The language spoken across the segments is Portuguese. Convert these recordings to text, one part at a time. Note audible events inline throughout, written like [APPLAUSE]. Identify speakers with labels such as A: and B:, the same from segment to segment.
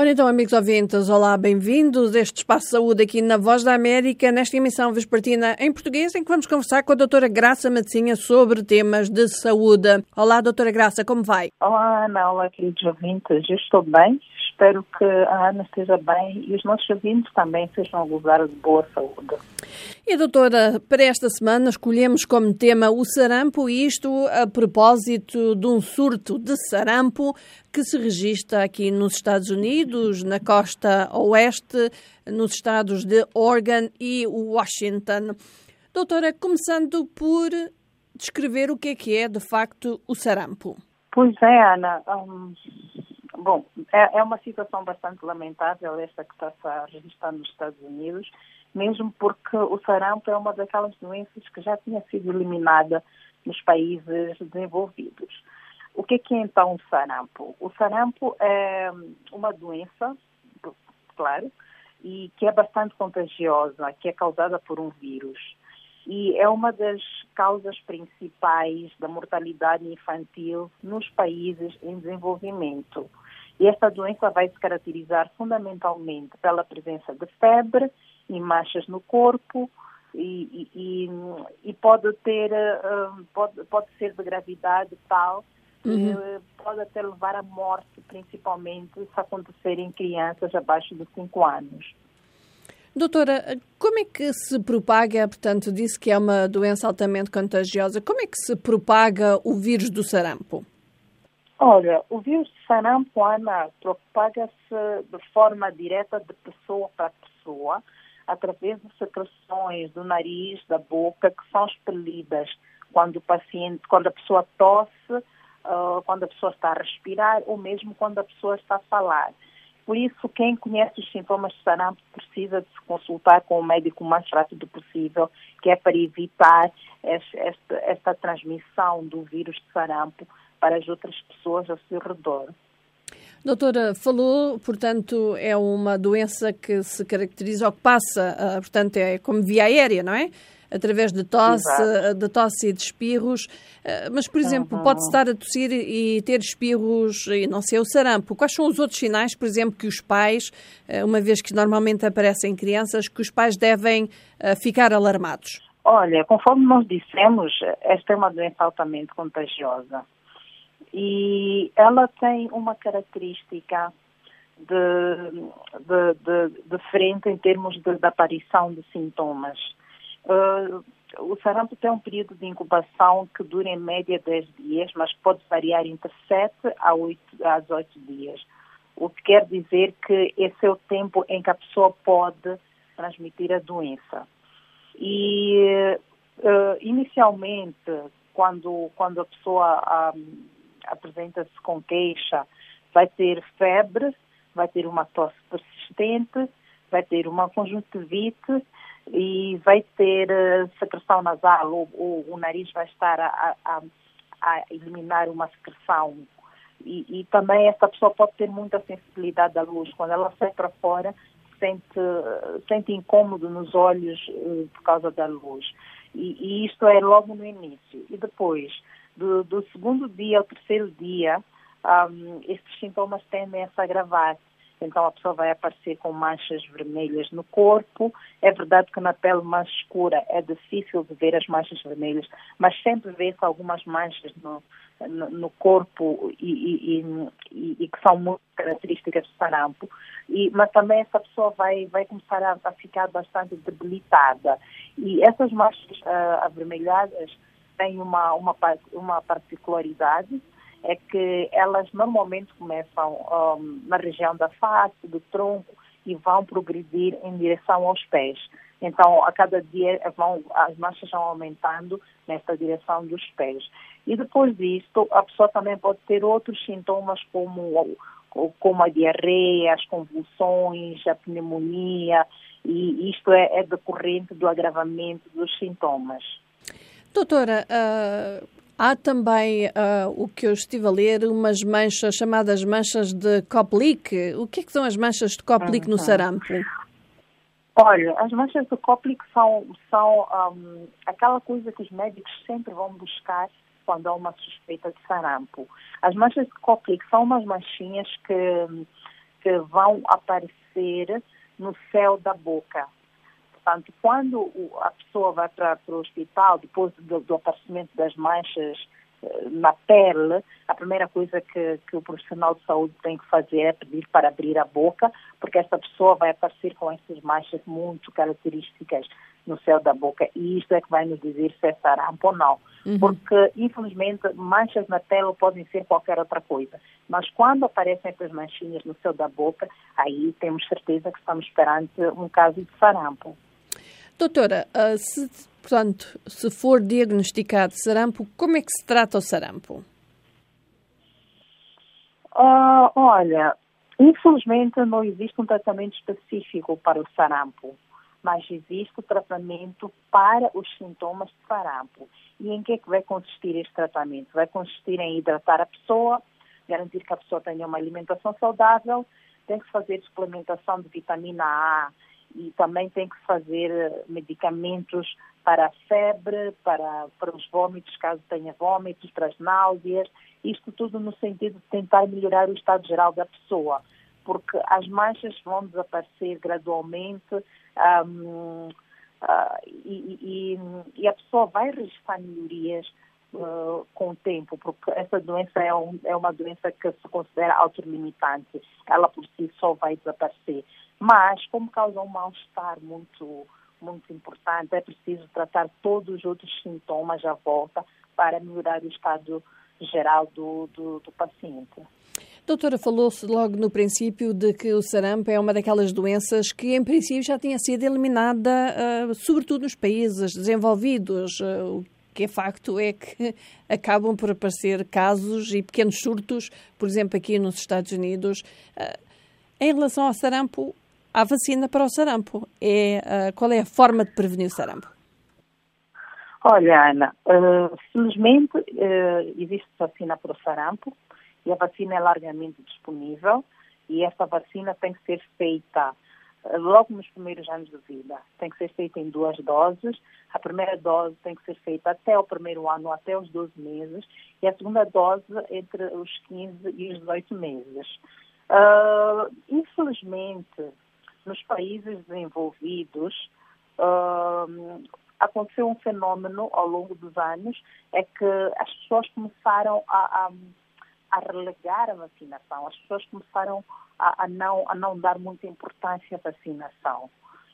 A: Ora então, amigos ouvintes, olá, bem-vindos a este Espaço de Saúde aqui na Voz da América, nesta emissão vespertina em português, em que vamos conversar com a doutora Graça Matosinha sobre temas de saúde. Olá, doutora Graça, como vai?
B: Olá, Ana, olá, queridos ouvintes, eu estou bem, espero que a Ana esteja bem e os nossos ouvintes também sejam a gozar de boa saúde.
A: E, doutora, para esta semana escolhemos como tema o sarampo, e isto a propósito de um surto de sarampo que se registra aqui nos Estados Unidos, na costa oeste, nos estados de Oregon e Washington. Doutora, começando por descrever o que é que é, de facto, o sarampo.
B: Pois é, Ana. Um, bom, é, é, uma situação bastante lamentável esta que está a registrar nos Estados Unidos mesmo porque o sarampo é uma daquelas doenças que já tinha sido eliminada nos países desenvolvidos. O que é, que é então o sarampo? O sarampo é uma doença, claro, e que é bastante contagiosa, que é causada por um vírus. E é uma das causas principais da mortalidade infantil nos países em desenvolvimento. E esta doença vai se caracterizar fundamentalmente pela presença de febre e manchas no corpo e, e, e pode ter uh, pode, pode ser de gravidade tal uhum. que pode até levar à morte, principalmente se acontecer em crianças abaixo de 5 anos.
A: Doutora, como é que se propaga, portanto, disse que é uma doença altamente contagiosa, como é que se propaga o vírus do sarampo?
B: Olha, o vírus sarampo, Ana, propaga-se de forma direta de pessoa para pessoa, através de secreções do nariz, da boca, que são expelidas quando o paciente, quando a pessoa tosse, uh, quando a pessoa está a respirar ou mesmo quando a pessoa está a falar. Por isso, quem conhece os sintomas de sarampo precisa de se consultar com o médico o mais rápido possível, que é para evitar esta, esta transmissão do vírus de sarampo para as outras pessoas ao seu redor.
A: Doutora, falou, portanto, é uma doença que se caracteriza ou que passa, uh, portanto, é como via aérea, não é? Através de tosse, ah, de tosse e de espirros. Uh, mas, por exemplo, uhum. pode estar a tossir e ter espirros e não ser o sarampo. Quais são os outros sinais, por exemplo, que os pais, uma vez que normalmente aparecem crianças, que os pais devem ficar alarmados?
B: Olha, conforme nós dissemos, esta é uma doença altamente contagiosa e ela tem uma característica de, de, de, de frente em termos de, de aparição de sintomas. Uh, o sarampo tem um período de incubação que dura em média 10 dias, mas pode variar entre 7 a 8, a 8 dias. O que quer dizer que esse é o tempo em que a pessoa pode transmitir a doença. E uh, inicialmente, quando, quando a pessoa apresenta-se com queixa, vai ter febre, vai ter uma tosse persistente, vai ter uma conjuntivite e vai ter uh, secreção nasal, ou, ou, o nariz vai estar a, a, a eliminar uma secreção. E, e, também essa pessoa pode ter muita sensibilidade à luz. Quando ela sai para fora, sente, sente incômodo nos olhos uh, por causa da luz. E, e isto é logo no início. E depois, do, do segundo dia ao terceiro dia, um, estes sintomas tendem a se agravar. Então a pessoa vai aparecer com manchas vermelhas no corpo. É verdade que na pele mais escura é difícil de ver as manchas vermelhas, mas sempre vê-se algumas manchas no, no, no corpo e, e, e, e, que são muito características do sarampo. mas também essa pessoa vai, vai começar a, a ficar bastante debilitada. E essas manchas uh, avermelhadas têm uma, uma, uma particularidade, é que elas normalmente começam um, na região da face, do tronco, e vão progredir em direção aos pés. Então, a cada dia vão, as manchas vão aumentando nesta direção dos pés. E depois disto, a pessoa também pode ter outros sintomas como, como a diarreia, as convulsões, a pneumonia, e isto é, é decorrente do agravamento dos sintomas.
A: Doutora, uh, há também uh, o que eu estive a ler, umas manchas chamadas manchas de Koplik. O que é que são as manchas de Koplik uhum. no sarampo?
B: Olha, as manchas de Koplik são, são um, aquela coisa que os médicos sempre vão buscar quando há uma suspeita de sarampo. As manchas de Koplik são umas manchinhas que, que vão aparecer no céu da boca. Portanto, quando a pessoa vai para, para o hospital, depois do, do aparecimento das manchas na pele, a primeira coisa que, que, o profissional de saúde tem que fazer é pedir para abrir a boca, porque essa pessoa vai aparecer com essas manchas muito características no céu da boca. E isto é que vai nos dizer se é sarampo ou não. Uhum. Porque, infelizmente, manchas na pele podem ser qualquer outra coisa. Mas quando aparecem essas manchinhas no céu da boca, aí temos certeza que estamos perante um caso de sarampo.
A: Doutora, uh, se, portanto, se for diagnosticado sarampo, como é que se trata o sarampo?
B: Uh, olha, infelizmente não existe um tratamento específico para o sarampo mas existe o tratamento para os sintomas de sarampo. E em que é que vai consistir este tratamento? Vai consistir em hidratar a pessoa, garantir que a pessoa tenha uma alimentação saudável, tem que fazer suplementação de vitamina A e também tem que fazer eh, medicamentos para a febre, para, para os vômitos, caso tenha vômitos, para as náuseas, isto tudo no sentido de tentar melhorar o estado geral da pessoa porque as manchas vão desaparecer gradualmente um, uh, e, e, e, a pessoa vai registrar melhorias uh, com o tempo, porque essa doença é, um, é uma doença que se considera autolimitante, ela por si só vai desaparecer. Mas, como causa um mal-estar muito, muito importante, é preciso tratar todos os outros sintomas à volta para melhorar o estado geral do, do, do paciente.
A: Doutora, falou-se logo no princípio de que o sarampo é uma daquelas doenças que, em princípio, já tinha sido eliminada, uh, sobretudo nos países desenvolvidos. Uh, o que é facto é que [LAUGHS] acabam por aparecer casos e pequenos surtos, por exemplo, aqui nos Estados Unidos. Uh, em relação ao sarampo, há vacina para o sarampo. É, qual é a forma de prevenir o sarampo?
B: Olha, Ana, felizmente existe vacina para o sarampo e a vacina é largamente disponível e esta vacina tem que ser feita logo nos primeiros anos de vida. Tem que ser feita em duas doses. A primeira dose tem que ser feita até o primeiro ano, até os 12 meses, e a segunda dose entre os 15 e os 18 meses. Uh, infelizmente, nos países desenvolvidos, uh, aconteceu um fenômeno ao longo dos anos, é que as pessoas começaram a, a a relegar a vacinação. As pessoas começaram a, a, não, a não dar muita importância à vacinação.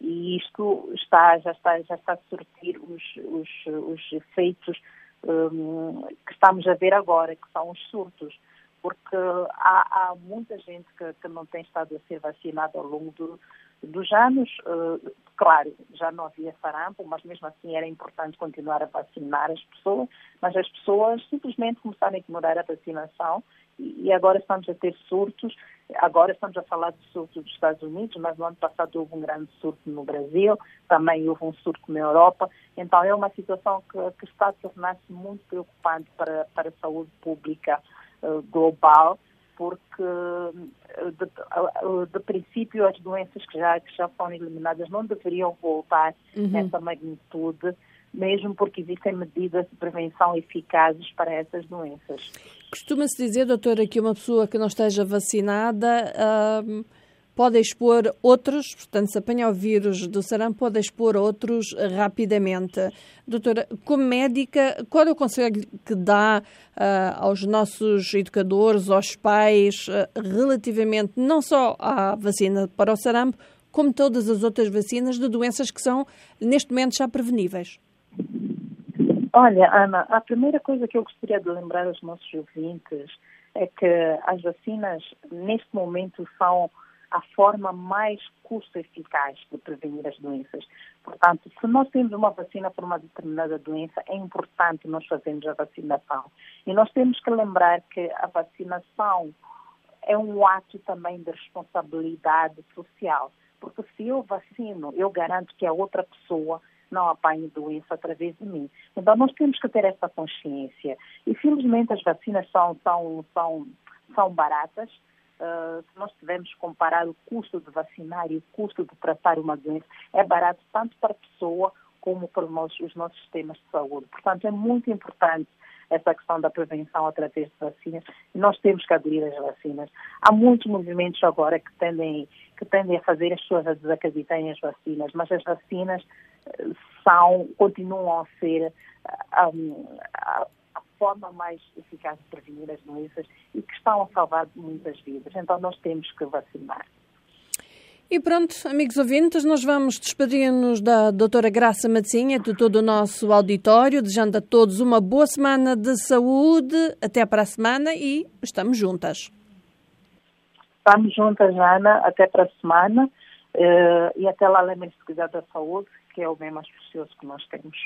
B: E isto está, já, está, já está a surtir os, os, os efeitos um, que estamos a ver agora, que são os surtos. Porque há, há muita gente que, que, não tem estado a ser vacinada ao longo do, dos anos. Uh, claro, já não havia sarampo, mas mesmo assim era importante continuar a vacinar as pessoas, mas as pessoas simplesmente começaram a ignorar a vacinação e agora estamos a ter surtos. Agora estamos a falar de surto dos Estados Unidos, mas no ano passado houve um grande surto no Brasil, também houve um surto na Europa. Então é uma situação que, que está a tornar-se muito preocupante para, para a saúde pública global porque de, de, princípio as doenças que já, que já foram eliminadas não deveriam voltar uhum. nessa magnitude, mesmo porque existem medidas de prevenção eficazes para essas doenças.
A: Costuma-se dizer, doutora, que uma pessoa que não esteja vacinada uh, pode expor outros, portanto, se apanha o vírus do sarampo, pode expor outros rapidamente. Doutora, como médica, qual é o conselho que dá uh, aos nossos educadores, aos pais, uh, relativamente não só à vacina para o sarampo, como todas as outras vacinas de doenças que são, neste momento, já preveníveis?
B: Olha, Ana, a primeira coisa que eu gostaria de lembrar aos nossos ouvintes é que as vacinas, neste momento, são a forma mais custo-eficaz de prevenir as doenças. Portanto, se nós temos uma vacina para uma determinada doença, é importante nós fazermos a vacinação. E nós temos que lembrar que a vacinação é um ato também de responsabilidade social. Porque se eu vacino, eu garanto que a outra pessoa não apanhe doença através de mim. Então, nós temos que ter essa consciência. E, felizmente, as vacinas são, são, são, são baratas uh, se nós tivermos comparar o custo de vacinar e o custo de tratar uma doença, é barato tanto para a pessoa como para nossos, os nossos sistemas de saúde. Portanto, é muito importante essa questão da prevenção através de vacinas. Nós temos que aderir às vacinas. Há muitos movimentos agora que tendem, que tendem a fazer as pessoas a desacreditarem as vacinas, mas as vacinas eh, são, continuam a ser um, a, a forma mais eficaz de prevenir as doenças e que estão a salvar muitas vidas. Então nós temos que vacinar.
A: E pronto, amigos ouvintes, nós vamos despedir-nos da doutora Graça Matinha, de todo o nosso auditório, desejando a todos uma boa semana de saúde. Até para a semana e estamos juntas.
B: Estamos juntas, Ana, até para a semana. Uh, e até lá lembrem-se de cuidar da saúde, que é o bem mais precioso que nós temos.